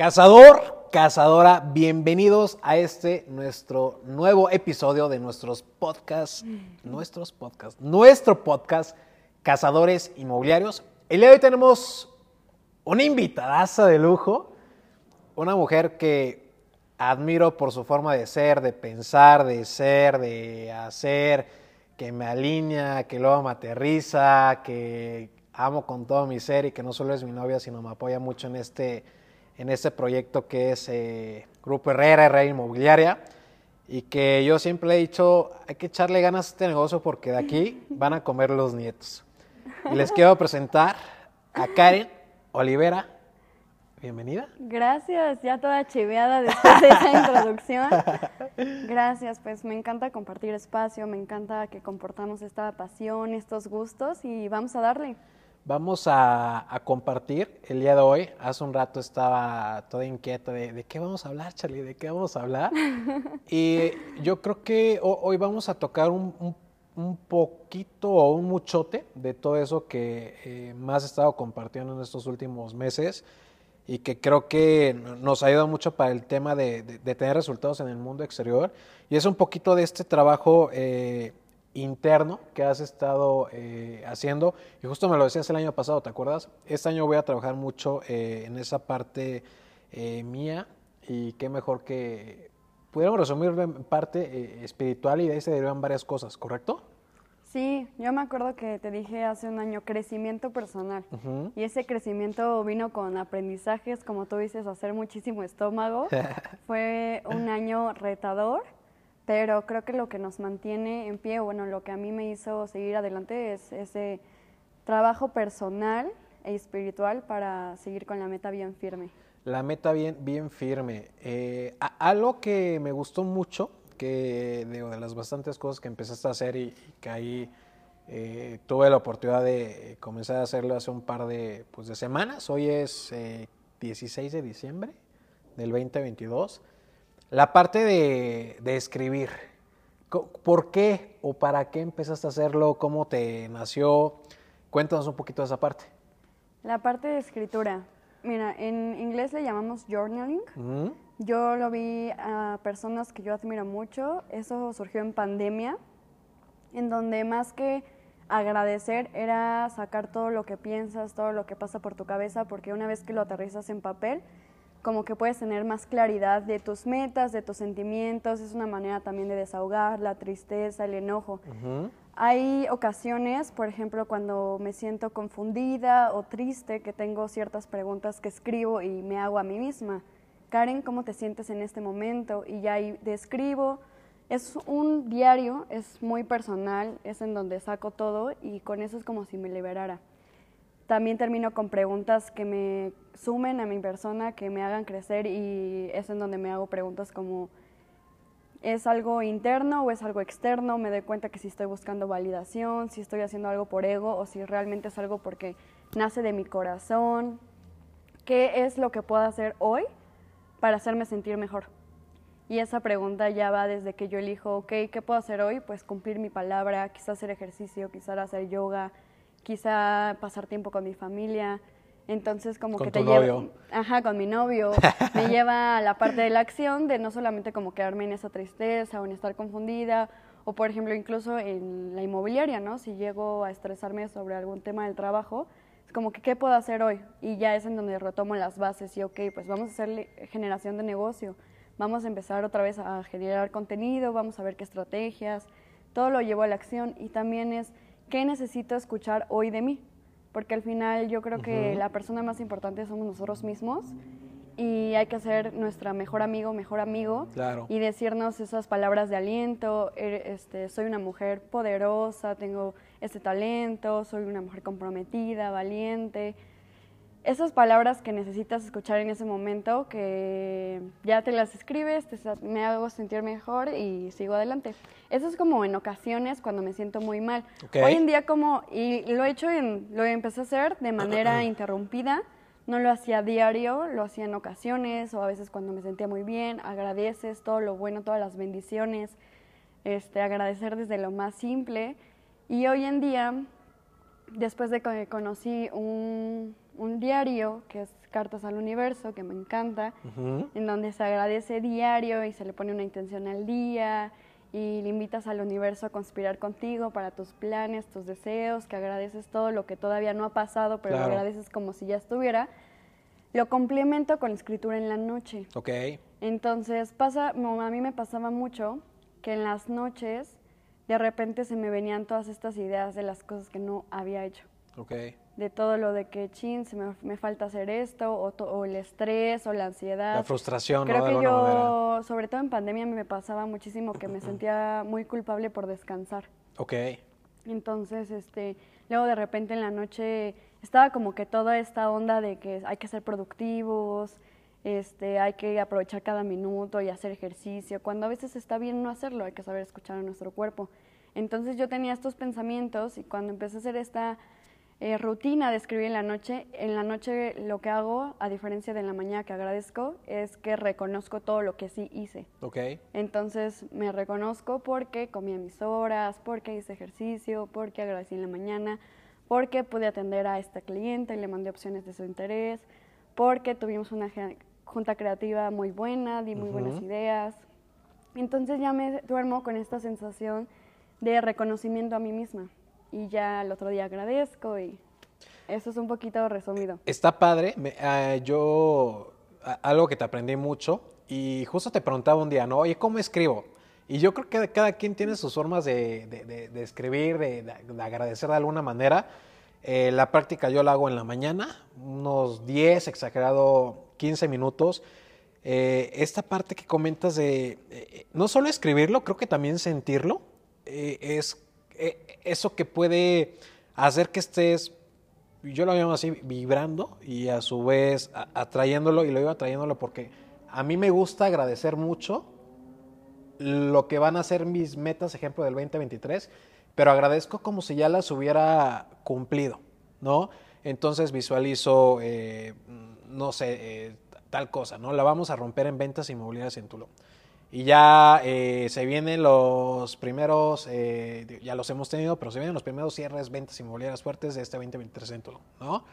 Cazador, cazadora, bienvenidos a este nuestro nuevo episodio de nuestros podcasts, nuestros podcasts, nuestro podcast Cazadores Inmobiliarios. El día de hoy tenemos una invitadaza de lujo, una mujer que admiro por su forma de ser, de pensar, de ser, de hacer, que me alinea, que luego me aterriza, que amo con todo mi ser y que no solo es mi novia, sino me apoya mucho en este en este proyecto que es eh, Grupo Herrera, Herrera Inmobiliaria, y que yo siempre he dicho, hay que echarle ganas a este negocio porque de aquí van a comer los nietos. Y les quiero presentar a Karen Olivera. Bienvenida. Gracias, ya toda chiveada después de esa introducción. Gracias, pues me encanta compartir espacio, me encanta que comportamos esta pasión, estos gustos y vamos a darle. Vamos a, compartir el día de hoy. Hace un rato estaba toda inquieta de, de qué vamos a hablar, Charlie, de qué vamos a hablar. y yo creo que hoy vamos a tocar un, poquito o un muchote de todo eso que eh, más he estado compartiendo en estos últimos meses y que creo que nos ayuda mucho para el tema de, tener resultados en el mundo exterior. Y es un poquito de este trabajo eh, interno que has estado eh, haciendo. Y justo me lo decías el año pasado, ¿te acuerdas? Este año voy a trabajar mucho eh, en esa parte eh, mía y qué mejor que pudiéramos resumir en parte espiritual y de ahí se derivan varias cosas, ¿correcto? Sí, yo me acuerdo que te dije hace un año crecimiento personal y ese crecimiento vino con aprendizajes, como tú dices, hacer muchísimo estómago. Fue un año retador pero creo que lo que nos mantiene en pie, bueno, lo que a mí me hizo seguir adelante es ese trabajo personal e espiritual para seguir con la meta bien firme. La meta bien, bien firme. Eh, algo que me gustó mucho, que de las bastantes cosas que empezaste a hacer y, que ahí eh, tuve la oportunidad de comenzar a hacerlo hace un par de, pues, de semanas. Hoy es 16 eh, de diciembre del 2022. La parte de, escribir, ¿por qué o para qué empezaste a hacerlo? ¿Cómo te nació? Cuéntanos un poquito de esa parte. La parte de escritura. Mira, en inglés le llamamos journaling. Yo lo vi a personas que yo admiro mucho. Eso surgió en pandemia, en donde más que agradecer era sacar todo lo que piensas, todo lo que pasa por tu cabeza, porque una vez que lo aterrizas en papel, como que puedes tener más claridad de tus metas, de tus sentimientos, es una manera también de desahogar la tristeza, el enojo. Hay ocasiones, por ejemplo, cuando me siento confundida o triste, que tengo ciertas preguntas que escribo y me hago a mí misma. Karen, ¿cómo te sientes en este momento? Y ya ahí describo. Es un diario, es muy personal, es en donde saco todo y con eso es como si me liberara. También termino con preguntas que me sumen a mi persona, que me hagan crecer y es en donde me hago preguntas como, ¿es algo interno o es algo externo? Me doy cuenta que si estoy buscando validación, si estoy haciendo algo por ego o si realmente es algo porque nace de mi corazón. ¿Qué es lo que puedo hacer hoy para hacerme sentir mejor? Y esa pregunta ya va desde que yo elijo, ok, ¿qué puedo hacer hoy? Pues cumplir mi palabra, quizás hacer ejercicio, quizás hacer yoga, quizá pasar tiempo con mi familia. Entonces como que te lleva, ajá, con mi novio, me lleva a la parte de la acción de no solamente como quedarme en esa tristeza o en estar confundida o por ejemplo incluso en la inmobiliaria, ¿no? Si llego a estresarme sobre algún tema del trabajo, es como que qué puedo hacer hoy y ya es en donde retomo las bases y ok, pues vamos a hacer generación de negocio, vamos a empezar otra vez a generar contenido, vamos a ver qué estrategias, todo lo llevo a la acción y también es ¿qué necesito escuchar hoy de mí? Porque al final yo creo que la persona más importante somos nosotros mismos y hay que ser nuestra mejor amigo, mejor amigo y decirnos esas palabras de aliento, este, soy una mujer poderosa, tengo este talento, soy una mujer comprometida, valiente, esas palabras que necesitas escuchar en ese momento, que ya te las escribes, me hago sentir mejor y sigo adelante. Eso es como en ocasiones cuando me siento muy mal. Hoy en día como, y lo he hecho, en, lo empecé a hacer de manera interrumpida, no lo hacía diario, lo hacía en ocasiones o a veces cuando me sentía muy bien, agradeces todo lo bueno, todas las bendiciones, este, agradecer desde lo más simple. Y hoy en día después de que conocí un, un diario que es Cartas al Universo, que me encanta, en donde se agradece diario y se le pone una intención al día y le invitas al universo a conspirar contigo para tus planes, tus deseos, que agradeces todo lo que todavía no ha pasado, pero lo agradeces como si ya estuviera. Lo complemento con la escritura en la noche. Ok. Entonces, pasa, a mí me pasaba mucho que en las noches de repente se me venían todas estas ideas de las cosas que no había hecho. Ok. De todo lo de que, chin, se me, falta hacer esto, o, el estrés, o la ansiedad. La frustración, Creo ¿no? que yo, sobre todo en pandemia, me pasaba muchísimo que me sentía muy culpable por descansar. Ok. Entonces, este, luego de repente en la noche estaba como que toda esta onda de que hay que ser productivos, este, hay que aprovechar cada minuto y hacer ejercicio, cuando a veces está bien no hacerlo, hay que saber escuchar a nuestro cuerpo. Entonces yo tenía estos pensamientos y cuando empecé a hacer esta eh, rutina de escribir en la noche, en la noche lo que hago, a diferencia de en la mañana que agradezco, es que reconozco todo lo que sí hice. Okay. Entonces me reconozco porque comí mis horas, porque hice ejercicio, porque agradecí en la mañana, porque pude atender a esta cliente y le mandé opciones de su interés, porque tuvimos una junta creativa muy buena, di muy buenas ideas. Entonces ya me duermo con esta sensación de reconocimiento a mí misma y ya el otro día agradezco y eso es un poquito resumido. Está padre, ah, yo algo que te aprendí mucho y justo te preguntaba un día, ¿no? Oye, ¿cómo escribo? Y yo creo que cada quien tiene sus formas de, escribir, de, agradecer de alguna manera. Eh, la práctica yo la hago en la mañana, unos 10, exagerado 15 minutos. Eh, esta parte que comentas de eh, no solo escribirlo, creo que también sentirlo, es eh, eso que puede hacer que estés, yo lo llamo así, vibrando y a su vez atrayéndolo, y lo digo atrayéndolo porque a mí me gusta agradecer mucho lo que van a ser mis metas, ejemplo del 2023, pero agradezco como si ya las hubiera cumplido, ¿no? Entonces visualizo, eh, no sé, eh, tal cosa, ¿no? La vamos a romper en ventas inmobiliarias en Tulum. Y ya eh, se vienen los primeros, eh, ya los hemos tenido, pero se vienen los primeros cierres, ventas inmobiliarias fuertes de este 2023 ¿no?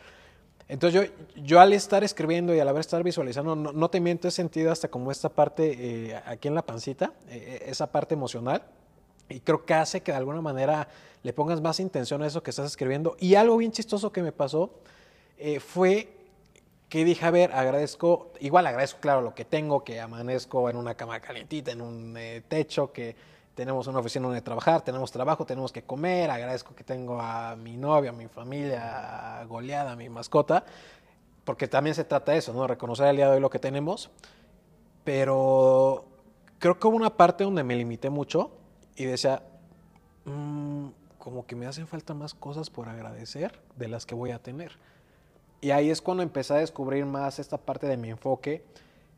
Entonces yo, yo al estar escribiendo y al haber estar visualizando, no, te miento, he sentido hasta como esta parte eh, aquí en la pancita, esa parte emocional, y creo que hace que de alguna manera le pongas más intención a eso que estás escribiendo. Y algo bien chistoso que me pasó fue que dije, a ver, agradezco, igual agradezco, claro, lo que tengo, que amanezco en una cama calientita, en un eh, techo, que tenemos una oficina donde trabajar, tenemos trabajo, tenemos que comer, agradezco que tengo a mi novia, a mi familia, a goleada, a mi mascota, porque también se trata de eso, ¿no? Reconocer el día de hoy lo que tenemos, pero creo que hubo una parte donde me limité mucho y decía, mm, como que me hacen falta más cosas por agradecer de las que voy a tener. Y ahí es cuando empecé a descubrir más esta parte de mi enfoque,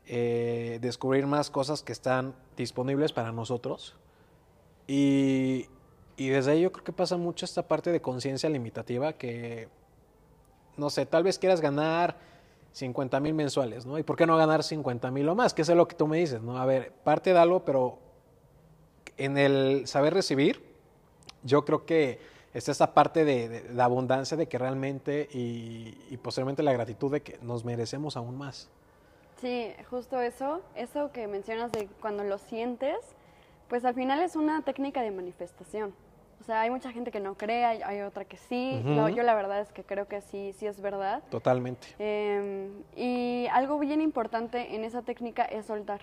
eh, descubrir más cosas que están disponibles para nosotros. Y, y desde ahí yo creo que pasa mucho esta parte de conciencia limitativa que, no sé, tal vez quieras ganar 50 mil mensuales, ¿no? ¿Y por qué no ganar 50 mil o más? Que es lo que tú me dices, ¿no? A ver, parte de algo, pero en el saber recibir, yo creo que está esa parte de, de, abundancia de que realmente y, posiblemente la gratitud de que nos merecemos aún más. Sí, justo eso, eso que mencionas de cuando lo sientes, pues al final es una técnica de manifestación. O sea, hay mucha gente que no cree, hay, otra que sí. yo la verdad es que creo que sí, sí es verdad. Totalmente. Em, y algo bien importante en esa técnica es soltar.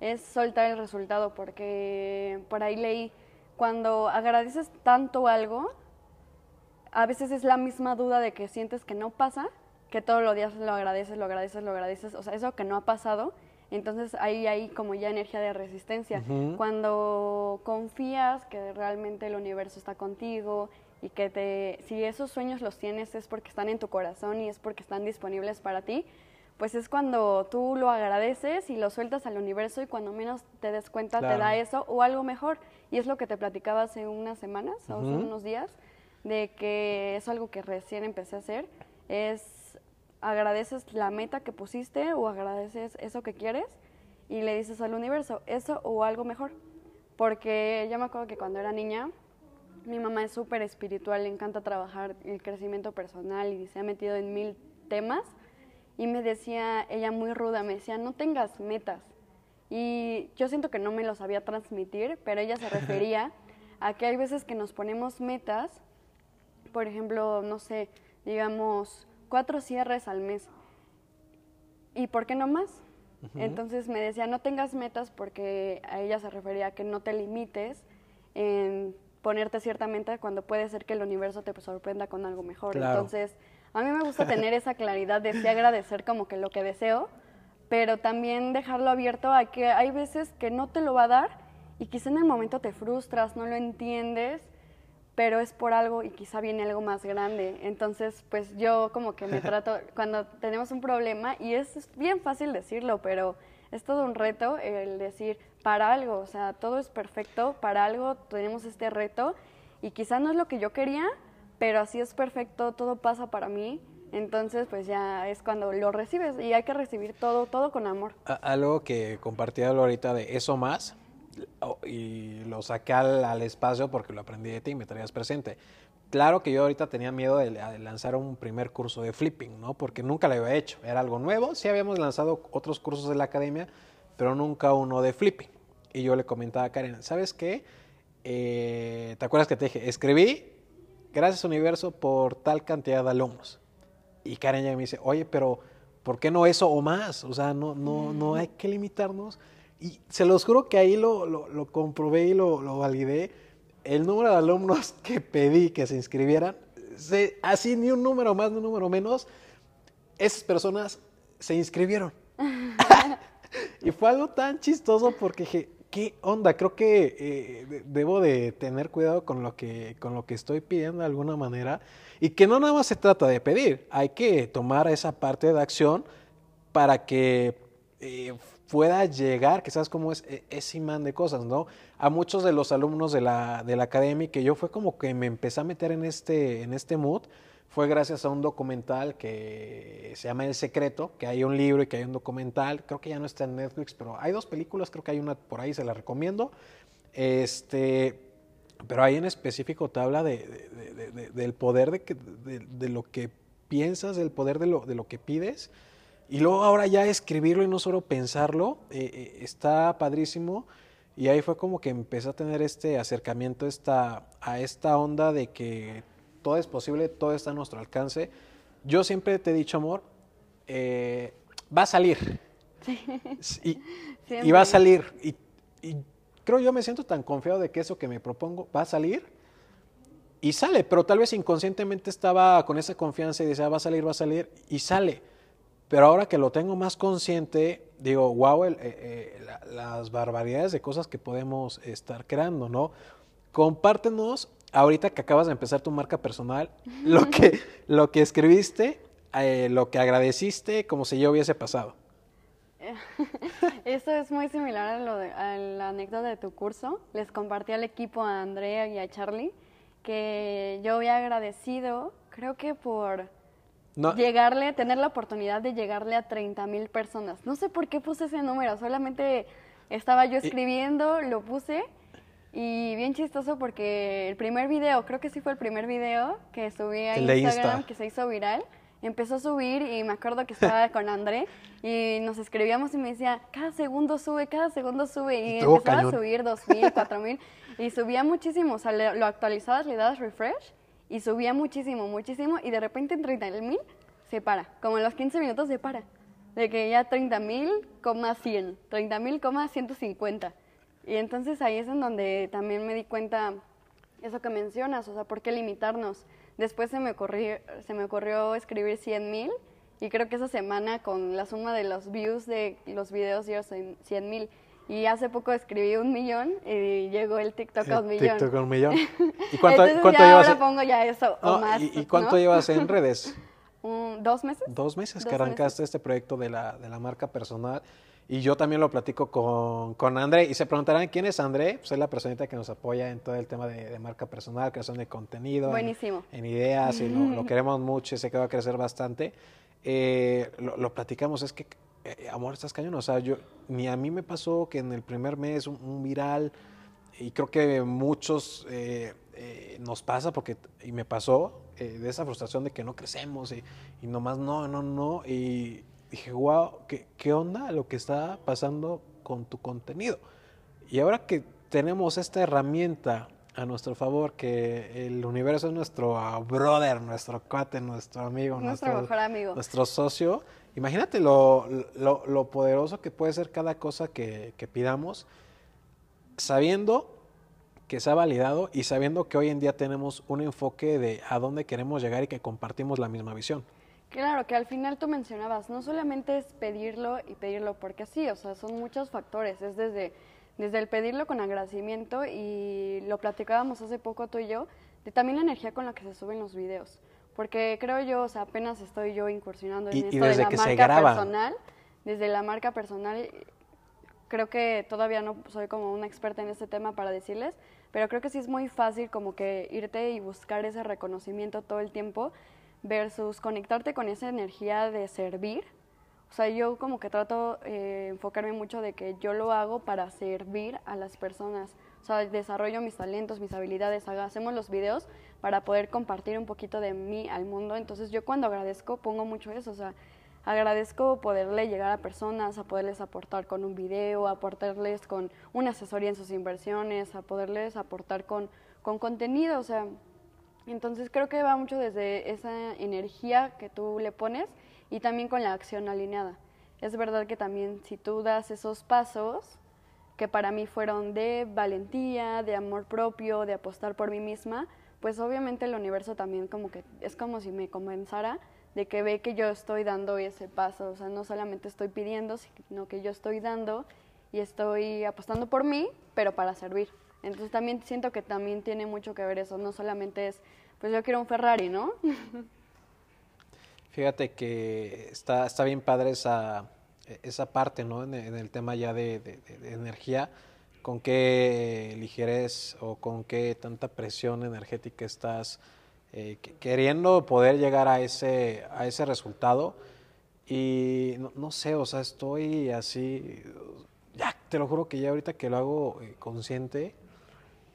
Es soltar el resultado, porque por ahí leí cuando agradeces tanto algo, a veces es la misma duda de que sientes que no pasa, que todos los días lo agradeces, lo agradeces, lo agradeces, o sea, eso que no ha pasado, entonces ahí hay como ya energía de resistencia. Cuando confías que realmente el universo está contigo y que te, si esos sueños los tienes es porque están en tu corazón y es porque están disponibles para ti, pues es cuando tú lo agradeces y lo sueltas al universo y cuando menos te des cuenta te da eso o algo mejor. Y es lo que te platicaba hace unas semanas o unos días, de que es algo que recién empecé a hacer, es agradeces la meta que pusiste o agradeces eso que quieres y le dices al universo eso o algo mejor. Porque yo me acuerdo que cuando era niña, Mi mamá es súper espiritual, le encanta trabajar el crecimiento personal y se ha metido en mil temas. Y me decía, ella muy ruda, me decía, no tengas metas. Y yo siento que no me lo sabía transmitir, pero ella se refería a que hay veces que nos ponemos metas, por ejemplo, no sé, digamos, cuatro cierres al mes. ¿Y por qué no más? Entonces me decía, no tengas metas porque a ella se refería a que no te limites en ponerte cierta meta cuando puede ser que el universo te sorprenda con algo mejor. Entonces, a mí me gusta tener esa claridad de sí agradecer como que lo que deseo, pero también dejarlo abierto a que hay veces que no te lo va a dar y quizá en el momento te frustras, no lo entiendes pero es por algo y quizá viene algo más grande. Entonces, pues yo como que me trato, cuando tenemos un problema, y es, bien fácil decirlo, pero es todo un reto el decir, para algo, o sea, todo es perfecto, para algo tenemos este reto, y quizá no es lo que yo quería, pero así es perfecto, todo pasa para mí. Entonces, pues ya es cuando lo recibes y hay que recibir todo, todo con amor. Algo que compartía ahorita de eso más, y lo saqué al, espacio porque lo aprendí de ti y me traías presente. Claro que yo ahorita tenía miedo de, lanzar un primer curso de flipping, ¿no? Porque nunca lo había hecho. Era algo nuevo. Sí habíamos lanzado otros cursos de la academia, pero nunca uno de flipping. Y yo le comentaba a Karen, ¿sabes qué? Eh, ¿Te acuerdas que te dije? Escribí, gracias universo, por tal cantidad de alumnos. Y Karen ya me dice, oye, pero ¿por qué no eso o más? O sea, no, no, no hay que limitarnos y se los juro que ahí lo, lo, comprobé y lo, lo, validé. El número de alumnos que pedí que se inscribieran, así ni un número más ni un número menos, esas personas se inscribieron. y fue algo tan chistoso porque dije, ¿qué onda? Creo que eh, debo de tener cuidado con lo, que, con lo que estoy pidiendo de alguna manera. Y que no nada más se trata de pedir, hay que tomar esa parte de acción para que eh, pueda llegar, que sabes cómo es e, ese imán de cosas, ¿no? A muchos de los alumnos de la, de la academia, que yo fue como que me empecé a meter en este, en este mood, fue gracias a un documental que se llama El Secreto, que hay un libro y que hay un documental, creo que ya no está en Netflix, pero hay dos películas, creo que hay una por ahí, se la recomiendo. Este, pero ahí en específico te habla de, del poder de, de, lo que piensas, del poder de lo, de lo que pides y luego ahora ya escribirlo y no solo pensarlo, eh, eh, está padrísimo. Y ahí fue como que empecé a tener este acercamiento esta, a esta onda de que todo es posible, todo está a nuestro alcance. Yo siempre te he dicho, amor, eh, va a salir. Sí. Y, va a salir. Y, y, creo yo me siento tan confiado de que eso que me propongo va a salir. Y sale, pero tal vez inconscientemente estaba con esa confianza y decía, va a salir, va a salir. Y sale. Pero ahora que lo tengo más consciente, digo, wow, eh, eh, las barbaridades de cosas que podemos estar creando, ¿no? Compártenos, ahorita que acabas de empezar tu marca personal, lo que, lo que escribiste, eh, lo que agradeciste, como si ya hubiese pasado. Esto es muy similar a, lo de, a la anécdota de tu curso. Les compartí al equipo, a Andrea y a Charlie, que yo había agradecido, creo que por Llegarle, tener la oportunidad de llegarle a 30 mil personas. No sé por qué puse ese número, solamente estaba yo escribiendo, lo puse y bien chistoso porque el primer video, creo que sí fue el primer video que subí a Instagram, que se hizo viral, empezó a subir y me acuerdo que estaba con André y nos escribíamos y me decía, cada segundo sube, cada segundo sube y, empezaba a subir dos mil, cuatro mil y subía muchísimo, o sea, lo actualizabas, le dabas refresh y subía muchísimo, muchísimo, y de repente en 30 mil se para, como en los 15 minutos se para, de que ya 30 mil, 100, 30 mil, 150. Y entonces ahí es en donde también me di cuenta eso que mencionas, o sea, ¿por qué limitarnos? Después se me ocurrió, se me ocurrió escribir 100 mil y creo que esa semana con la suma de los views de los videos yo soy 100 mil. Y hace poco escribí un millón y llegó el TikTok a un millón. TikTok a un millón. ¿Y cuánto, Entonces ya llevas? Ahora pongo ya eso o más. ¿Y, cuánto llevas en redes? ¿Dos meses? Dos meses que arrancaste este proyecto de la, de la marca personal. Y yo también lo platico con, con André. Y se preguntarán, ¿quién es André? Pues es la personita que nos apoya en todo el tema de, marca personal, creación de contenido. Buenísimo. En, ideas, y lo, queremos mucho y sé que va a crecer bastante. Eh, lo, lo, platicamos, es que eh, amor, estás cañón. O sea, yo, ni a mí me pasó que en el primer mes un, viral, y creo que muchos eh, nos pasa, porque, y me pasó, de esa frustración de que no crecemos y, y nomás no, no, no. Y dije, wow, ¿qué, ¿qué onda lo que está pasando con tu contenido? Y ahora que tenemos esta herramienta a nuestro favor, que el universo es nuestro ah, brother, nuestro cuate, nuestro amigo, nuestro, mejor amigo, nuestro socio. Imagínate lo, lo, lo, poderoso que puede ser cada cosa que, que pidamos, sabiendo que se ha validado y sabiendo que hoy en día tenemos un enfoque de a dónde queremos llegar y que compartimos la misma visión. Claro, que al final tú mencionabas, no solamente es pedirlo y pedirlo porque sí, o sea, son muchos factores, es desde, desde el pedirlo con agradecimiento y lo platicábamos hace poco tú y yo, de también la energía con la que se suben los videos, porque creo yo, o sea, apenas estoy yo incursionando en esto de la marca personal, desde la marca personal, creo que todavía no soy como una experta en este tema para decirles, pero creo que sí es muy fácil como que irte y buscar ese reconocimiento todo el tiempo versus conectarte con esa energía de servir. O sea, yo como que trato eh, enfocarme mucho de que yo lo hago para servir a las personas. O sea, desarrollo mis talentos, mis habilidades, hacemos los videos para poder compartir un poquito de mí al mundo. Entonces yo cuando agradezco pongo mucho eso. O sea, Agradezco poderle llegar a personas, a poderles aportar con un video, a aportarles con una asesoría en sus inversiones, a poderles aportar con, con contenido, o sea, entonces creo que va mucho desde esa energía que tú le pones y también con la acción alineada. Es verdad que también si tú das esos pasos, que para mí fueron de valentía, de amor propio, de apostar por mí misma, pues obviamente el universo también como que es como si me comenzara de que ve que yo estoy dando ese paso, o sea, no solamente estoy pidiendo, sino que yo estoy dando y estoy apostando por mí, pero para servir. Entonces también siento que también tiene mucho que ver eso, no solamente es, pues yo quiero un Ferrari, ¿no? Fíjate que está, está bien padre esa, esa parte, ¿no? En, el tema ya de, de, energía, con qué ligerez o con qué tanta presión energética estás eh, queriendo poder llegar a ese, a ese resultado. Y no, sé, o sea, estoy así, ya te lo juro que ya ahorita que lo hago eh, consciente,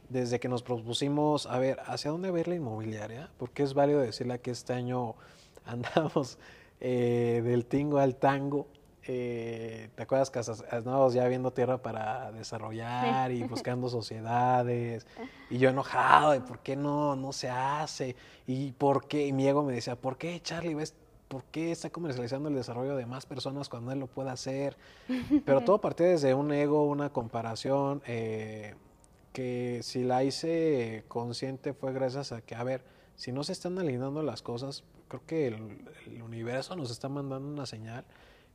desde que nos propusimos, a ver, ¿hacia dónde va a ir la inmobiliaria? Porque es válido decirle que este año andamos eh, del tingo al tango eh, ¿te acuerdas que estábamos ya viendo tierra para desarrollar y buscando sociedades? Y yo enojado de por qué no, no se hace. Y por qué, y mi ego me decía, ¿por qué Charlie ves ¿por qué está comercializando el desarrollo de más personas cuando él lo puede hacer? Pero todo partía desde un ego, una comparación, eh, que si la hice consciente fue gracias a que, a ver, si no se están alineando las cosas, creo que el universo nos está mandando una señal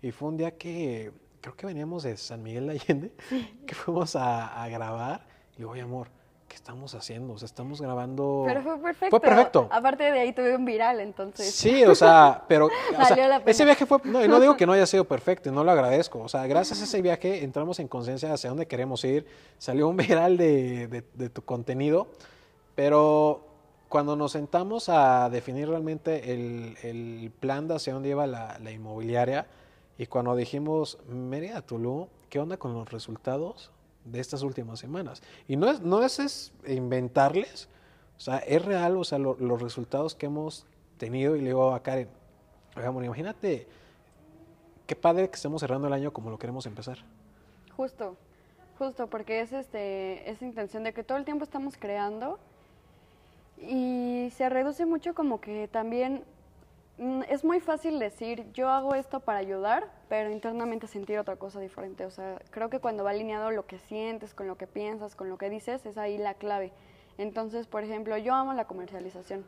y fue un día que creo que veníamos de San Miguel de Allende, que fuimos a, grabar. Y digo, oye, amor, ¿qué estamos haciendo? O sea, estamos grabando. Pero fue perfecto. Fue perfecto. Aparte de ahí tuve un viral, entonces. Sí, o sea, pero. o sea, ese viaje fue. No, y no digo que no haya sido perfecto, y no lo agradezco. O sea, gracias a ese viaje entramos en conciencia hacia dónde queremos ir. Salió un viral de, de, tu contenido, pero cuando nos sentamos a definir realmente el, el plan de hacia dónde lleva la, la inmobiliaria y cuando dijimos, Mérida Tulum, ¿qué onda con los resultados de estas últimas semanas? Y no es, no es, inventarles, o sea, es real, o sea, los resultados que hemos tenido. Y le digo a Karen, oiga, imagínate qué padre que estemos cerrando el año como lo queremos empezar. Justo, justo, porque es este, esa intención de que todo el tiempo estamos creando y se reduce mucho como que también es muy fácil decir, yo hago esto para ayudar, pero internamente sentir otra cosa diferente. O sea, creo que cuando va alineado lo que sientes, con lo que piensas, con lo que dices, es ahí la clave. Entonces, por ejemplo, yo amo la comercialización.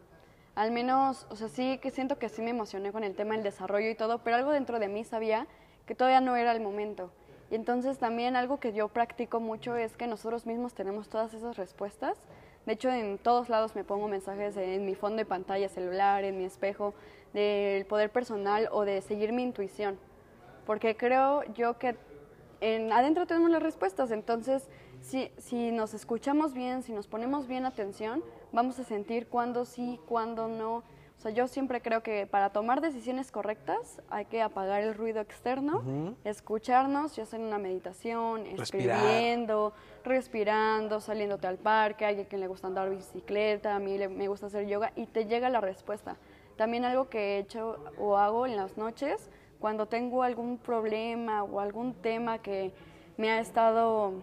Al menos, o sea, sí que siento que sí me emocioné con el tema del desarrollo y todo, pero algo dentro de mí sabía que todavía no era el momento. Y entonces también algo que yo practico mucho es que nosotros mismos tenemos todas esas respuestas. De hecho, en todos lados me pongo mensajes en mi fondo de pantalla celular, en mi espejo, del poder personal o de seguir mi intuición. Porque creo yo que en, adentro tenemos las respuestas, entonces si, si nos escuchamos bien, si nos ponemos bien atención, vamos a sentir cuándo sí, cuándo no. O sea, yo siempre creo que para tomar decisiones correctas hay que apagar el ruido externo, escucharnos, ya sea en una meditación, escribiendo, respirando, saliéndote al parque, hay quien le gusta andar bicicleta, a mí me gusta hacer yoga y te llega la respuesta. También algo que he hecho o hago en las noches, cuando tengo algún problema o algún tema que me ha estado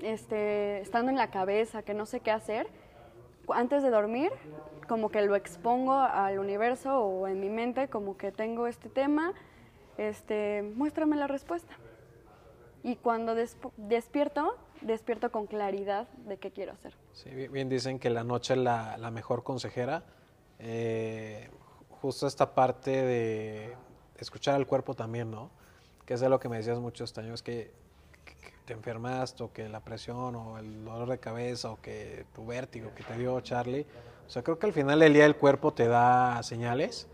este, estando en la cabeza, que no sé qué hacer, antes de dormir, como que lo expongo al universo o en mi mente, como que tengo este tema, este, muéstrame la respuesta. Y cuando despierto, despierto con claridad de qué quiero hacer. Sí, bien dicen que la noche es la, la mejor consejera. Eh, justo esta parte de escuchar al cuerpo también, ¿no? Que es de lo que me decías mucho este año, es que te enfermaste o que la presión o el dolor de cabeza o que tu vértigo que te dio Charlie. O sea, creo que al final del día el cuerpo te da señales,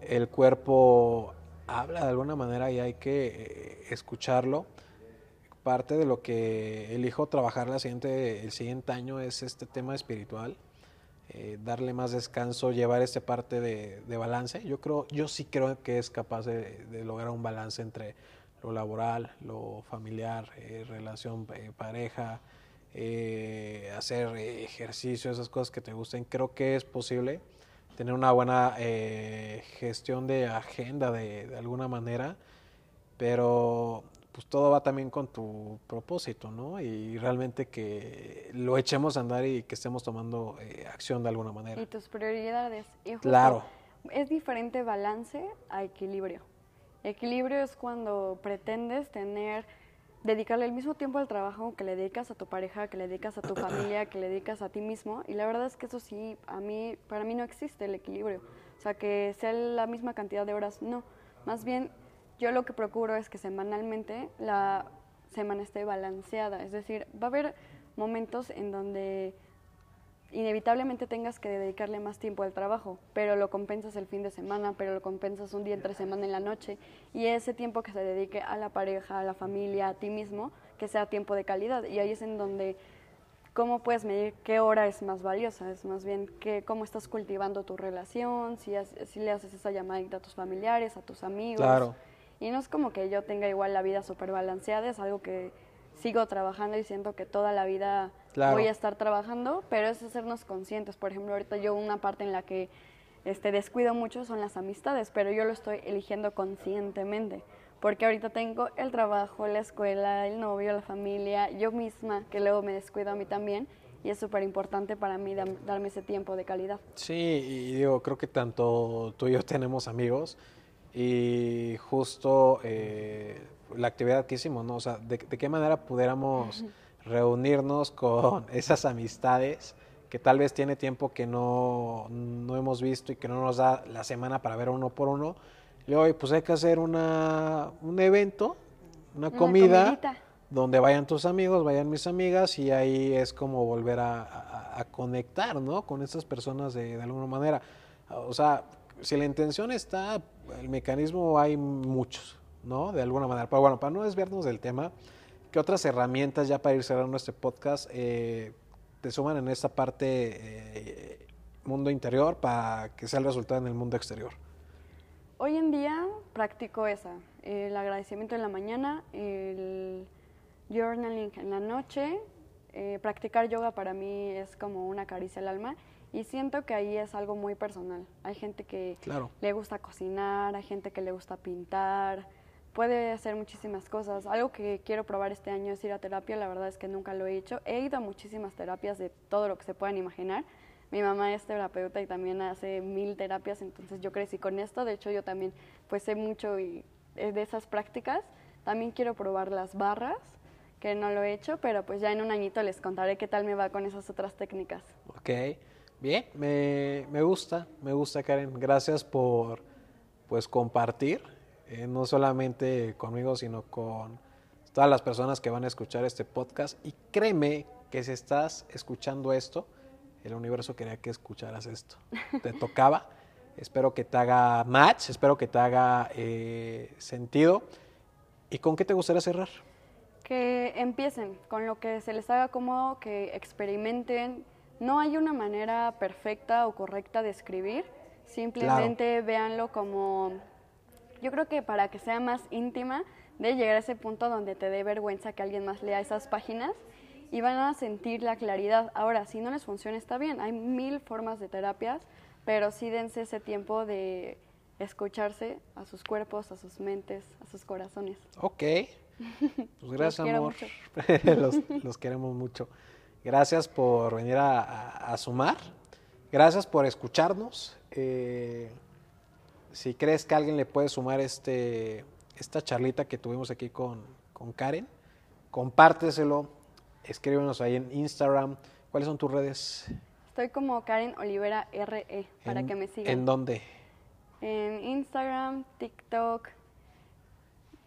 el cuerpo habla de alguna manera y hay que eh, escucharlo. Parte de lo que elijo trabajar la siguiente, el siguiente año es este tema espiritual, eh, darle más descanso, llevar esta parte de, balance. Yo creo, yo sí creo que es capaz de lograr un balance entre lo laboral, lo familiar, eh, relación eh, pareja, eh, hacer ejercicio, esas cosas que te gusten. Creo que es posible tener una buena gestión de agenda de, de, alguna manera, pero pues todo va también con tu propósito, ¿no? Y realmente que lo echemos a andar y que estemos tomando acción de alguna manera. Y tus prioridades. claro. Es diferente balance a equilibrio. Equilibrio es cuando pretendes tener, dedicarle el mismo tiempo al trabajo que le dedicas a tu pareja, que le dedicas a tu familia, que le dedicas a ti mismo. Y la verdad es que eso sí, a mí, para mí no existe el equilibrio. O sea, que sea la misma cantidad de horas, no. Más bien, yo lo que procuro es que semanalmente la semana esté balanceada. Es decir, va a haber momentos en donde inevitablemente tengas que dedicarle más tiempo al trabajo, pero lo compensas el fin de semana, pero lo compensas un día entre semana en la noche y ese tiempo que se dedique a la pareja, a la familia, a ti mismo, que sea tiempo de calidad y ahí es en donde cómo puedes medir qué hora es más valiosa, es más bien que, cómo estás cultivando tu relación, si, si le haces esa llamadita a tus familiares, a tus amigos. Claro. Y no es como que yo tenga igual la vida súper balanceada, es algo que sigo trabajando y siento que toda la vida voy a estar trabajando, pero es hacernos conscientes. Por ejemplo, ahorita yo una parte en la que este, descuido mucho son las amistades, pero yo lo estoy eligiendo conscientemente. Porque ahorita tengo el trabajo, la escuela, el novio, la familia, yo misma, que luego me descuido a mí también. Y es súper importante para mí darme ese tiempo de calidad. Sí, y digo, creo que tanto tú y yo tenemos amigos y justo eh, la actividad que hicimos, ¿no? O sea, de, qué manera pudiéramos reunirnos con esas amistades que tal vez tiene tiempo que no, no hemos visto y que no nos da la semana para ver uno por uno. Y hoy, pues hay que hacer una, un evento, una, comida, donde vayan tus amigos, vayan mis amigas, y ahí es como volver a, conectar, ¿no? Con esas personas de, de alguna manera. O sea, si la intención está, el mecanismo hay muchos. ¿no? De alguna manera. Pero bueno, para no desviarnos del tema, ¿qué otras herramientas ya para ir cerrando este podcast eh, te suman en esta parte eh, mundo interior para que sea el resultado en el mundo exterior? Hoy en día practico esa, el agradecimiento en la mañana, el journaling en la noche, eh, practicar yoga para mí es como una caricia al alma y siento que ahí es algo muy personal. Hay gente que le gusta cocinar, hay gente que le gusta pintar, puede hacer muchísimas cosas. Algo que quiero probar este año es ir a terapia, la verdad es que nunca lo he hecho. He ido a muchísimas terapias de todo lo que se puedan imaginar. Mi mamá es terapeuta y también hace mil terapias, entonces yo crecí con esto. De hecho, yo también pues sé mucho y, eh, de esas prácticas. También quiero probar las barras, que no lo he hecho, pero pues ya en un añito les contaré qué tal me va con esas otras técnicas. Ok, bien, me, me gusta, me gusta Karen. Gracias por pues compartir eh, no solamente conmigo, sino con todas las personas que van a escuchar este podcast. Y créeme que si estás escuchando esto, el universo quería que escucharas esto. Te tocaba. espero que te haga match, espero que te haga eh, sentido. ¿Y con qué te gustaría cerrar? Que empiecen con lo que se les haga cómodo, que experimenten. No hay una manera perfecta o correcta de escribir Simplemente véanlo como, yo creo que para que sea más íntima, de llegar a ese punto donde te dé vergüenza que alguien más lea esas páginas y van a sentir la claridad. Ahora, si no les funciona, está bien, hay mil formas de terapias, pero sí dense ese tiempo de escucharse a sus cuerpos, a sus mentes, a sus corazones. Ok. Pues gracias, amor. los, los queremos mucho. Gracias por venir a, a- a sumar. Gracias por escucharnos. Eh, si crees que alguien le puede sumar este, esta charlita que tuvimos aquí con, con Karen, compárteselo. Escríbenos ahí en Instagram. ¿Cuáles son tus redes? Estoy como Karen Olivera RE para ¿En- que me sigan. ¿En dónde? En Instagram, TikTok,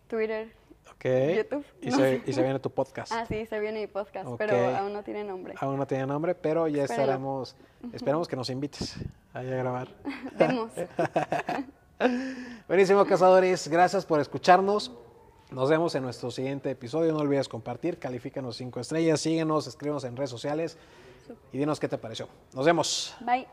Twitter. Ok. YouTube. Y, No se, sé. y se viene tu podcast. Ah, sí, se viene mi podcast, pero aún no tiene nombre. Aún no tiene nombre, pero ya estaremos. Esperamos que nos invites ahí a grabar. Vemos. Buenísimo, cazadores. Gracias por escucharnos. Nos vemos en nuestro siguiente episodio. No olvides compartir, califícanos cinco estrellas, síguenos, escríbenos en redes sociales y dinos qué te pareció. Nos vemos. Bye.